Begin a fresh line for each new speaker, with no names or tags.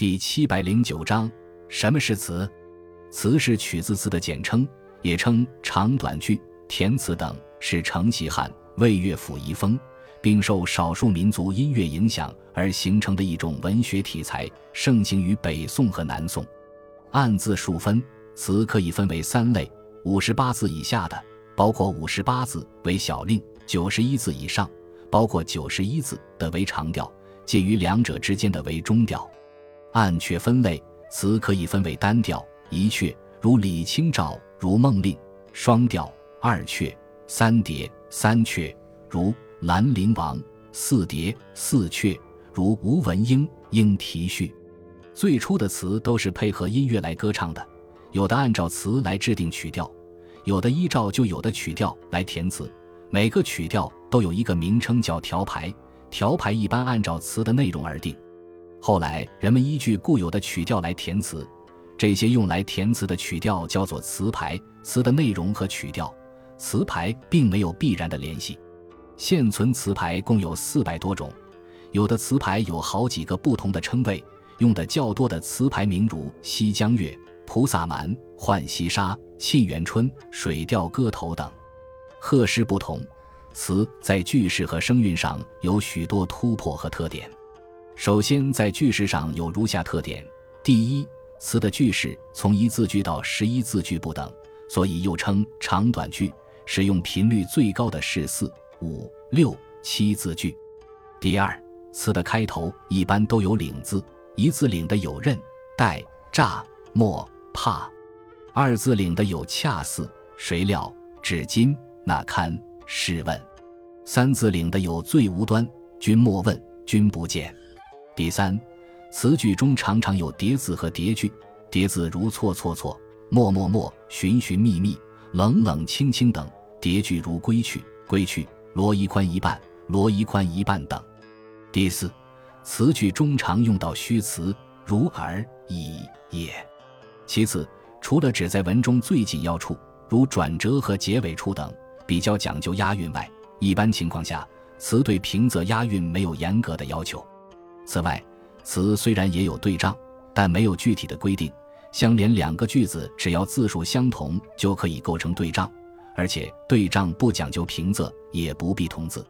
第七百零九章，什么是词？词是曲子词的简称，也称长短句、填词等，是承袭汉、魏乐府遗风，并受少数民族音乐影响而形成的一种文学题材，盛行于北宋和南宋。按字数分，词可以分为三类：五十八字以下的，包括五十八字为小令；九十一字以上，包括九十一字的为长调。介于两者之间的为中调，按阙分类，词可以分为单调一阙，如李清照如梦令；双调二阙、三叠三阙，如兰陵王；四叠四阙，如吴文英应题序。最初的词都是配合音乐来歌唱的，有的按照词来制定曲调，有的依照就有的曲调来填词。每个曲调都有一个名称叫调排。调排一般按照词的内容而定，后来人们依据固有的曲调来填词，这些用来填词的曲调叫做词牌。词的内容和曲调、词牌并没有必然的联系。现存词牌共有四百多种，有的词牌有好几个不同的称谓。用的较多的词牌名如《西江月》《菩萨蛮》《浣溪沙》《沁园春》《水调歌头》等。贺诗不同。词在句式和声韵上有许多突破和特点。首先，在句式上有如下特点：第一，词的句式从一字句到十一字句不等，所以又称长短句，使用频率最高的是四、五、六、七字句。第二，词的开头一般都有领字，一字领的有任、带、乍、莫、怕；二字领的有恰似、谁料、至今、那堪。试问，三字领的有最无端，君莫问，君不见。第三，词句中常常有叠字和叠句，叠字如错错错、默默默、寻寻觅觅、冷冷清清等；叠句如归去归去、罗衣宽一半、罗衣宽一半等。第四，词句中常用到虚词，如而、已、也。其次，除了指在文中最紧要处，如转折和结尾处等。比较讲究押韵外，一般情况下，词对平仄押韵没有严格的要求。此外，词虽然也有对仗，但没有具体的规定。相连两个句子，只要字数相同，就可以构成对仗，而且对仗不讲究平仄，也不必同字。